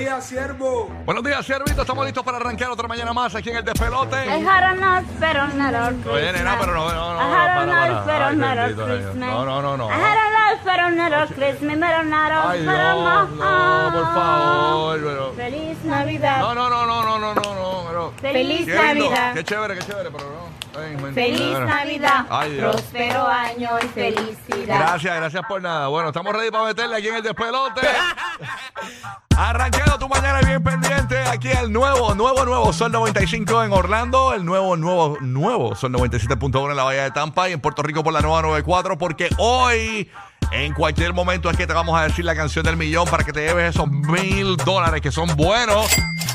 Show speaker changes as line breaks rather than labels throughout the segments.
días, siervo.
Buenos días, Servito. Estamos listos para arrancar otra mañana más aquí en el
I
despelote.
had a nice pero not
Oye, nena, pero no, no, no.
I had
para.
pero not. Christmas.
No, no, no, no.
I had nice pero not Christmas, pero not
Ay, Dios, no, por favor. pero-
Feliz Navidad.
No, no, no, no, no, no, no, no. pero-
Feliz
Qué
Navidad.
Qué chévere, qué chévere, pero no. Mentira,
Feliz. Navidad.
Ay.
Próspero año y felicidad.
Gracias, gracias por nada. Bueno, estamos ready para meterle aquí en el despelote. Arranqueando tu mañana bien pendiente. Aquí el nuevo, nuevo, nuevo Sol 95 en Orlando. El nuevo, nuevo, nuevo Sol 97.1 en la Bahía de Tampa y en Puerto Rico por la nueva 94. Porque hoy, en cualquier momento, es que te vamos a decir la canción del millón para que te lleves esos mil dólares que son buenos.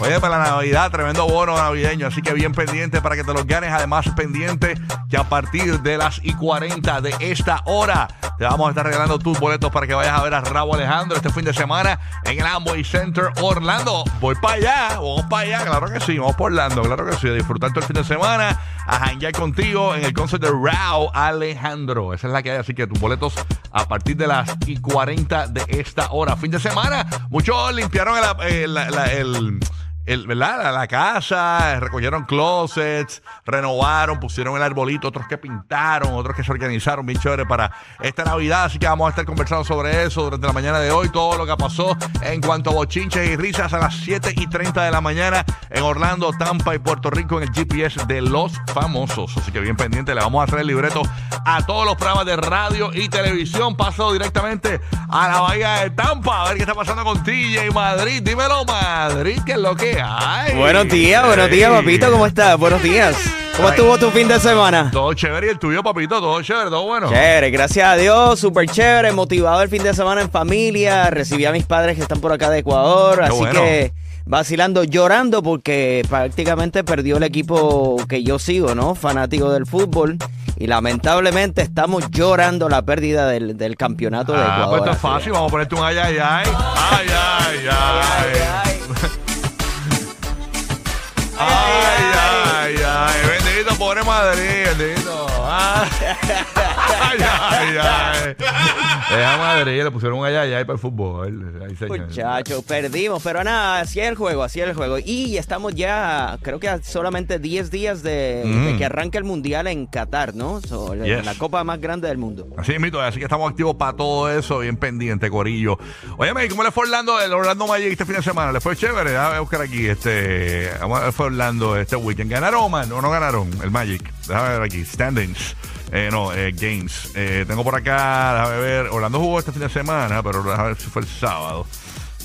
Oye, para la Navidad, tremendo bono navideño. Así que bien pendiente para que te los ganes. Además, pendiente que a partir de las y 40 de esta hora te vamos a estar regalando tus boletos para que vayas a ver a Rabo Alejandro este fin de semana en el Amway Center Orlando. Voy para allá, vamos para allá, claro que sí, vamos por Orlando, claro que sí, disfrutar todo el fin de semana, a janguear contigo en el concert de Rao Alejandro. Esa es la que hay, así que tus boletos a partir de las y 40 de esta hora. Fin de semana, muchos limpiaron el- el- ¿verdad? La, la casa, recogieron closets, renovaron, pusieron el arbolito, otros que pintaron, otros que se organizaron bien chévere para esta Navidad. Así que vamos a estar conversando sobre eso durante la mañana de hoy, todo lo que pasó en cuanto a bochinches y risas a las 7 y 30 de la mañana en Orlando, Tampa y Puerto Rico en el GPS de los famosos. Así que bien pendiente, le vamos a hacer el libreto a todos los programas de radio y televisión. Paso directamente a la Bahía de Tampa a ver qué está pasando con TJ Madrid. Dímelo, Madrid, ¿qué es lo que hay?
Buenos días, buenos días,
Ey.
papito, ¿cómo estás? Buenos días. ¿Cómo
Ay.
estuvo tu fin de semana?
Todo chévere y el tuyo, papito, todo chévere, todo bueno.
Chévere, gracias a Dios, súper chévere, motivado el fin de semana en familia, recibí a mis padres que están por acá de Ecuador,
Qué
así
bueno.
que vacilando, llorando porque prácticamente perdió el equipo que yo sigo, ¿no? Fanático del fútbol. Y lamentablemente estamos llorando la pérdida del, del campeonato de
Ah,
Ecuador.
pues esto es
así
fácil, vamos a ponerte un ay, ay, ay. Ay, ay, ay. Ay, ay, Pobre Madrid, bendito. Ay, ay, ay. ay. Es a Madrid, le pusieron un ay, ay, ay para el fútbol. Ay, señor.
Muchachos, perdimos, pero nada, así es el juego, así es el juego. Y estamos ya, creo que a solamente 10 días de,
Mm.
de que arranque el Mundial en Qatar, ¿no? So, la-
Yes.
La copa más grande del mundo.
Así mito, así que estamos activos para todo eso, bien pendiente, Corillo. Óyeme, ¿cómo le fue Orlando, el Orlando Magic este fin de semana? ¿Le fue chévere? Déjame buscar aquí, este, vamos a ver, fue Orlando este weekend. ¿Ganaron? ¿O no ganaron el Magic? Déjame ver aquí, standings. Eh, no, eh, games. Eh, tengo por acá, déjame ver, Orlando jugó este fin de semana, pero déjame ver si fue el sábado.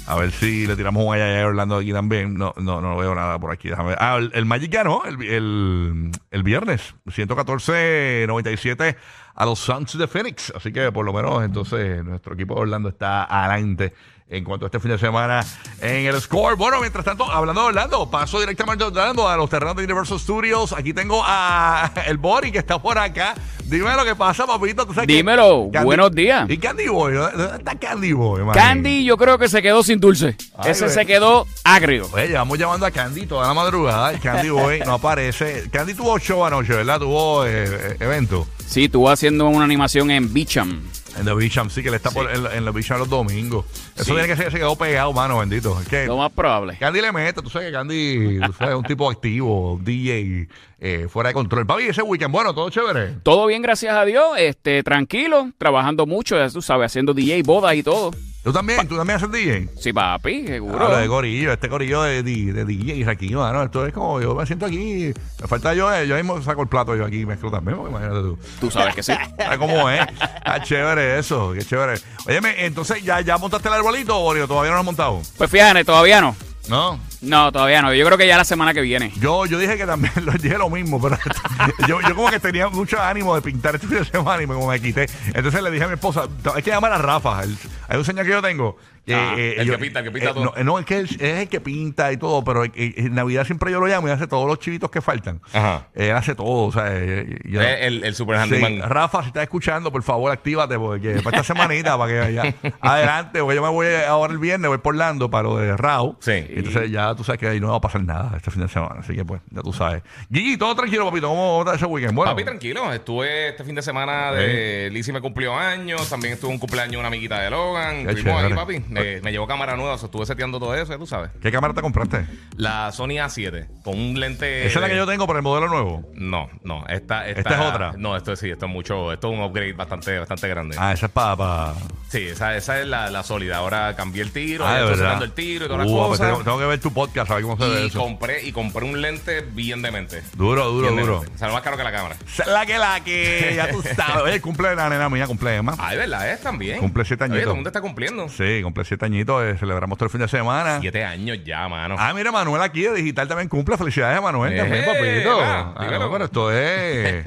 A ver si le tiramos un ay a Orlando aquí también. No, no, no veo nada por aquí. Déjame ver. Ah, el, el Magic ganó el, el, el viernes. 114-97 a los Suns de Phoenix. Así que por lo menos entonces nuestro equipo de Orlando está adelante en cuanto a este fin de semana en el score. Bueno, mientras tanto, hablando de Orlando, paso directamente Orlando a los terrenos de Universal Studios. Aquí tengo a el Bori que está por acá. Dime lo que pasa, papito. ¿Tú sabes que-
Dímelo,
Candy-
buenos días.
¿Y Candy Boy? ¿Dónde está Candy Boy, man?
Candy yo creo que se quedó sin dulce.
Ay,
Ese se quedó agrio.
Oye, llevamos llamando a Candy toda la madrugada. y Candy Boy no aparece. Candy tuvo show anoche, ¿verdad? Tuvo eh, eh, evento.
Sí, estuvo haciendo una animación en Beacham.
En The Beacham, sí, que le está por, en, en The Beacham los domingos. Eso
Sí.
tiene que ser, se quedó pegado, mano, bendito. Es que
Lo más probable.
Candy le mete, tú sabes que Candy tú sabes, es un tipo activo, DJ eh, fuera de control. Papi, ese weekend, bueno, todo chévere.
Todo bien, gracias a Dios. Este, tranquilo, trabajando mucho, ya tú sabes, haciendo DJ, bodas y todo.
¿Tú también? ¿Tú también haces DJ?
Sí, papi, seguro.
Habla de corillo, este corillo de, de, de DJs aquí, mano. Esto es como yo me siento aquí. Me falta yo, eh, yo mismo saco el plato yo aquí y mezclo también, porque imagínate tú.
Tú sabes que sí.
¿Sabes cómo es? Está chévere eso, qué chévere. Óyeme, entonces, ¿ya, ya montaste el arbolito, Borio? ¿Todavía no lo has montado?
Pues fíjate, todavía no.
¿No?
No, todavía no. Yo creo que ya la semana que viene.
Yo, yo dije que también lo dije lo mismo, pero yo, yo como que tenía mucho ánimo de pintar este fin de semana y me, como me quité. Entonces le dije a mi esposa, hay que llamar a Rafa. El- hay un señor que yo tengo. que,
Ah, el que pinta, el que pinta todo.
No, no, es que él es el que pinta y todo, pero eh, en Navidad siempre yo lo llamo y hace todos los chivitos que faltan.
Ajá.
Él hace todo, o sea, eh, yo-
Es el, el super
Sí,
handyman.
Rafa, si estás escuchando, por favor, actívate porque para esta semanita, para que vaya adelante, porque yo me voy ahora el viernes, voy por Orlando para lo de Rao.
Sí.
Entonces ya tú sabes que ahí no va a pasar nada este fin de semana, así que pues, ya tú sabes. Gigi, todo tranquilo, papito, ¿cómo está ese weekend? Bueno,
Papi, tranquilo. Estuve este fin de semana de Lizzie me cumplió años. También estuvo un cumpleaños de una amiguita de Logan.
Qué
Estuvimos aquí,
chévere.
papi. Me, me llevó cámara nueva. o sea, estuve seteando todo eso, ya tú sabes.
¿qué cámara te compraste?
La Sony A7 con un lente.
Esa es la que
de-
yo tengo para el modelo nuevo.
No, no. Esta, esta,
¿Esta es otra?
No, esto sí, esto es mucho. Esto es un upgrade bastante, bastante grande.
Ah, esa es para...
Sí, esa, esa es la, la sólida. Ahora cambié el tiro,
Ah, de
estoy
verdad.
sacando el tiro y todas las
Uh, pues
cosas.
tengo, tengo que ver tu podcast, a ver cómo se ve
y
eso.
compré, y compré un lente bien demente.
Duro, duro,
Bien
duro.
demente. O sea, lo más caro que la cámara.
La que, la que, ya tú sabes. Oye, cumple la nena mía, cumple Emma.
Ah, de verdad, es también.
Cumple siete
Oye,
añitos.
todo el mundo está cumpliendo.
Sí, cumple siete añitos, eh, celebramos todo el fin de semana.
Siete años ya, mano.
Ah, mira, Manuel aquí de Digital también cumple. Felicidades a Manuel
Eh,
también, papito.
va,
Ah,
dímelo.
no, pero esto es.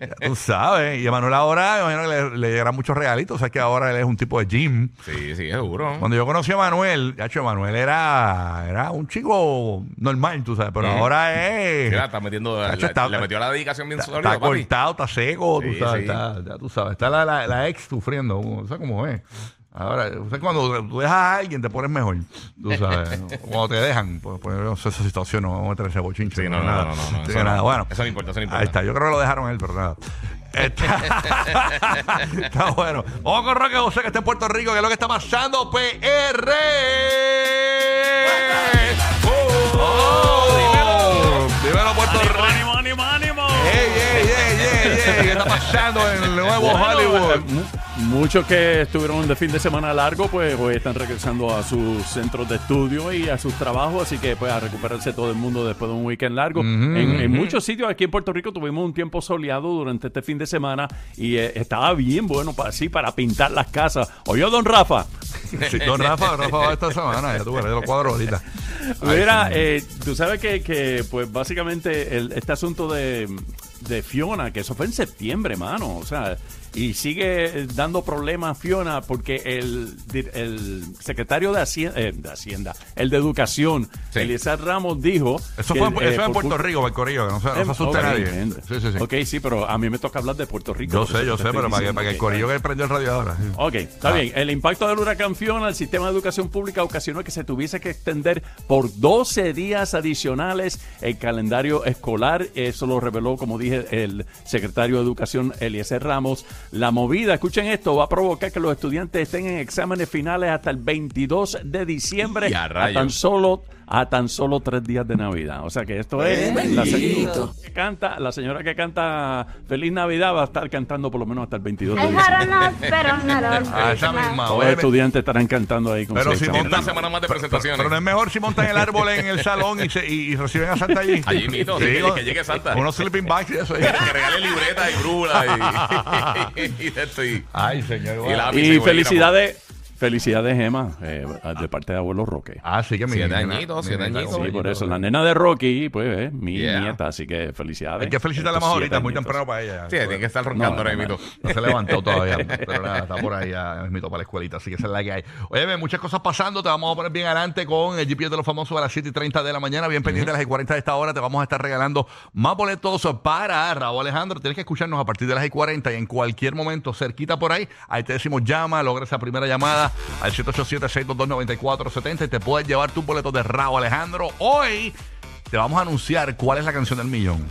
ya tú sabes. Y a Manuel ahora, me imagino que le, le llegarán muchos regalitos. O sea, que ahora él es un tipo de gym.
Sí, sí, seguro.
Cuando yo conocí a Manuel, ya Manuel era, era un chico normal, tú sabes, pero
Ujú.
ahora es.
Mira, está metiendo, le,
está-
le metió la dedicación bien
Está,
sólida,
está
papi.
cortado, está seco,
Sí,
tú sabes,
sí.
está, ya tú sabes. Está la, la, la ex sufriendo, o sea, cómo es. Ahora, sea, cuando tú dejas a alguien te pones mejor, tú sabes. cuando te dejan, pues, pues no sé esa situación, no vamos a meter ese bochinche.
Sí, no, no,
nada.
no, no, no,
Así
eso
nada, bueno.
Eso no importa, eso no importa.
Ahí está, yo creo que lo dejaron él, pero nada. Está, está bueno. Vamos con Roque José, que está en Puerto Rico, que es lo que está pasando, PR. Ey! ¿Qué está pasando en el nuevo Hollywood?
Mu- Muchos que estuvieron de fin de semana largo, pues hoy están regresando a sus centros de estudio y a sus trabajos, así que pues a recuperarse todo el mundo después de un weekend largo. en, en muchos sitios aquí en Puerto Rico tuvimos un tiempo soleado durante este fin de semana y eh, estaba bien bueno para así para pintar las casas. Oye, don Rafa,
Sí, don Rafa, Rafa va esta semana, ya tú verás los cuadros ahorita.
Mira, eh, tú sabes que, que, pues básicamente el- este asunto de, de Fiona, que eso fue en septiembre, mano, o sea, y sigue dando problemas Fiona porque el, el secretario de Hacienda, de Hacienda, el de Educación,
Sí.
Eliezer Ramos dijo...
Eso
que,
fue,
eh,
eso en
por
Puerto Rico, el Corillo, que no se, no se
Eh,
asuste
ok,
nadie. Sí, sí, sí.
Ok, sí, pero a mí me toca hablar de Puerto Rico.
Yo sé, yo sé, pero para que,
diciendo
para que el Corillo que prendió el radio ahora.
Ok, está
Ah.
bien. El impacto del huracán Fiona al sistema de educación pública ocasionó que se tuviese que extender por 12 días adicionales el calendario escolar. Eso lo reveló, como dije, el secretario de Educación, Eliezer Ramos. La movida, escuchen esto, va a provocar que los estudiantes estén en exámenes finales hasta el 22 de diciembre,
Y a
a tan solo a tan solo tres días de Navidad. O sea que esto es la señora que canta, la señora que canta Feliz Navidad va a estar cantando por lo menos hasta el 22 de diciembre.
Ah, esa misma.
Los estudiantes estarán cantando ahí con
Pero
sus
si montan
Una semana más de presentaciones.
Pero no es mejor si montan el árbol en el salón y, se, y, y reciben a Santa allí.
Allí mismo, sí, que- que llegue Santa.
Unos sleeping bags y eso.
que regale libretas y y,
Ay, señor.
y
felicidades, felicidades, Emma, eh, de parte de abuelo Roque.
Ah, sí que mi
Siete
nena-
añitos, siete
nena-
añitos.
Sí, por eso. La nena de Rocky, pues, es mi
Yeah.
nieta, así que felicidades.
Hay que felicitarla más ahorita, muy temprano para ella.
Sí, tiene que estar roncando
No,
ahora
no,
mismo.
No se levantó todavía, pero nada, está por ahí, ya mismito para la escuelita, así que esa es la que hay. Oye, ve, muchas cosas pasando, te vamos a poner bien adelante con el GPS de los famosos a las 7 y 30 de la mañana, bien pendiente a las y 40 de esta hora, te vamos a estar regalando más boletos para Raúl Alejandro, tienes que escucharnos a partir de las y 40 y en cualquier momento cerquita por ahí, ahí te decimos llama, logra esa primera llamada al 787-622-9470 y te puedes llevar tus boletos de Raúl Alejandro. Hoy te vamos a anunciar cuál es la canción del millón.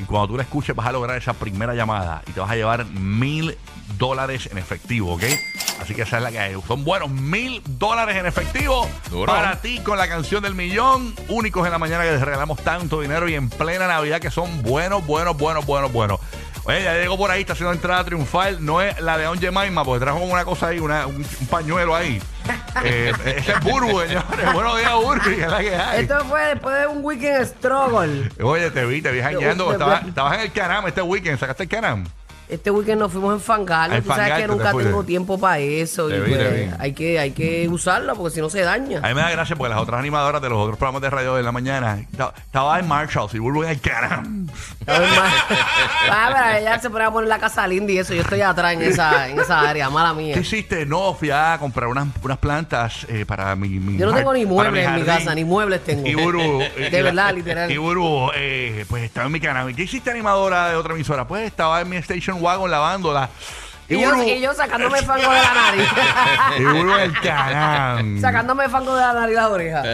Y cuando tú la escuches vas a lograr esa primera llamada y te vas a llevar mil dólares en efectivo, ¿ok? Así que esa es la que hay. Son buenos mil dólares en efectivo
Duro.
para ti con la canción del millón. Únicos en la mañana que les regalamos tanto dinero y en plena Navidad que son buenos, buenos, buenos, buenos, buenos. Oye, ya llegó por ahí, está haciendo entrada triunfal. No es la de On Jemima, porque trajo una cosa ahí, una- un, un pañuelo ahí. Eh, ese es Burbu, señores. Buenos días, Burbu. es la que hay.
Esto fue después de un weekend struggle.
Oye, te vi, te vi jangueando.
Yo-
Estabas, estabas en el Canam este weekend. ¿Sacaste el Canam?
Este weekend nos fuimos en fangal.
A
Tú sabes que nunca tengo tiempo para eso.
Te
y
vi, te
pues,
vi.
hay, que, hay que usarla porque si no se daña.
A mí me da gracia porque las otras animadoras de los otros programas de radio de la mañana esta- estaba en Marshall y vuelvo al caramba.
Ah, pero ella se pone a poner la casa linda y eso. Yo estoy atrás en esa, en esa área, mala mía.
¿Qué hiciste? No, fui a comprar unas, unas plantas eh, para mi, mi
Yo no tengo ni muebles en mi casa, ni muebles tengo.
Y Buru, eh,
De verdad, literal.
Y Buru, eh, pues estaba en mi canal. ¿Qué hiciste animadora de otra emisora? Pues estaba en mi station wagon lavándola.
Y yo,
Buru-
y yo sacándome fango de la nariz.
y Buru el canal.
sacándome fango de la nariz y las orejas.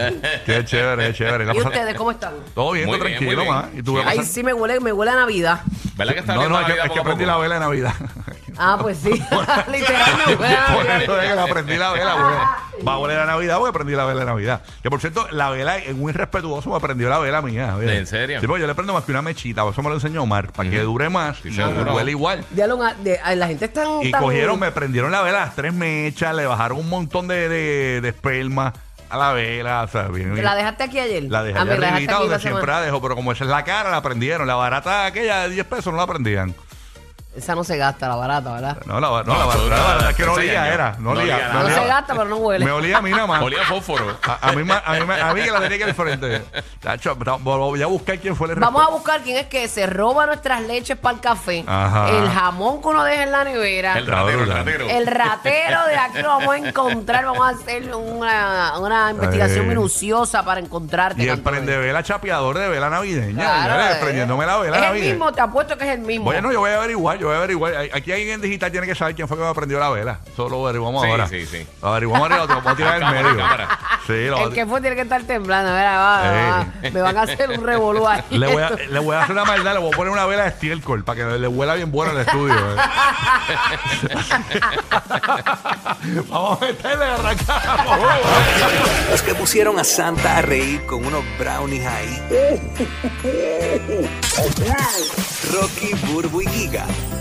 Qué chévere, qué chévere. La
¿Y
pasa-
ustedes cómo están?
Todo bien,
Muy
todo
bien,
tranquilo,
muy bien.
ma. ¿Y tú qué
Ay,
pasa?
sí, me huele, me huele a Navidad.
¿Verdad que está
No, no, es que, es que
poco?
la vela de Navidad.
Ah, pues sí. Literal, me a
Por eso es que la aprendí la vela, güey. Va a oler a Navidad porque aprendí la vela de Navidad. Que por cierto, la vela, es muy respetuoso, me aprendió la vela mía. ¿ves?
¿En serio?
Sí, porque yo le prendo más que una mechita, eso me lo enseñó Omar, para que dure más
Sí,
y huele igual.
De- ay, la gente está tan...
Y cogieron, me prendieron la vela, las tres mechas, le bajaron un montón de, de, de esperma a la vela, o sea, bien. bien.
¿La dejaste aquí ayer?
La dejé
Ah, dejaste
arribita
aquí
donde
la
siempre la dejo, pero como esa es la cara, la prendieron. La barata aquella de 10 pesos no la prendían.
Esa no se gasta, la barata, ¿verdad?
No, la, no,
No,
la barata, la barata es que no olía, era. No
No
olía.
No
olía-
se gasta, pero no huele.
Me olía a mí nada más.
Olía a fósforo.
A, a mí, a, mí, a mí que la tenía que ir al frente. Tacho, ta- voy a buscar quién fue el
Vamos a buscar quién es que se roba nuestras leches para el café,
Ajá.
el jamón que uno deja en la nevera,
El ratero, el ratero.
el ratero de aquí lo vamos a encontrar, vamos a hacer una, una investigación
Eh.
minuciosa para encontrarte.
Y el prende vela chapeador de vela navideña.
Claro, eh.
prendiéndome la vela
Es el mismo, te apuesto que es el mismo.
Bueno, yo voy a averiguar, yo voy a averiguar. Hay- Aquí alguien en digital tiene que saber quién fue que me prendió la vela. Eso lo averiguamos
Sí,
ahora.
sí, sí.
Lo averiguamos ahora y lo vamos a tirar en
Cámara,
medio.
cámara.
Sí, lo
el que fue tiene que estar temblando. Mira, va, va, me van a hacer un revolú ahí.
le voy, a, le voy a hacer una maldad, le voy a poner una vela de estiércol para que le huela bien bueno al estudio. eh. Vamos a meterle, arrancamos.
Los que pusieron a Santa a reír con unos brownies ahí. Rocky, Burbu y Giga, el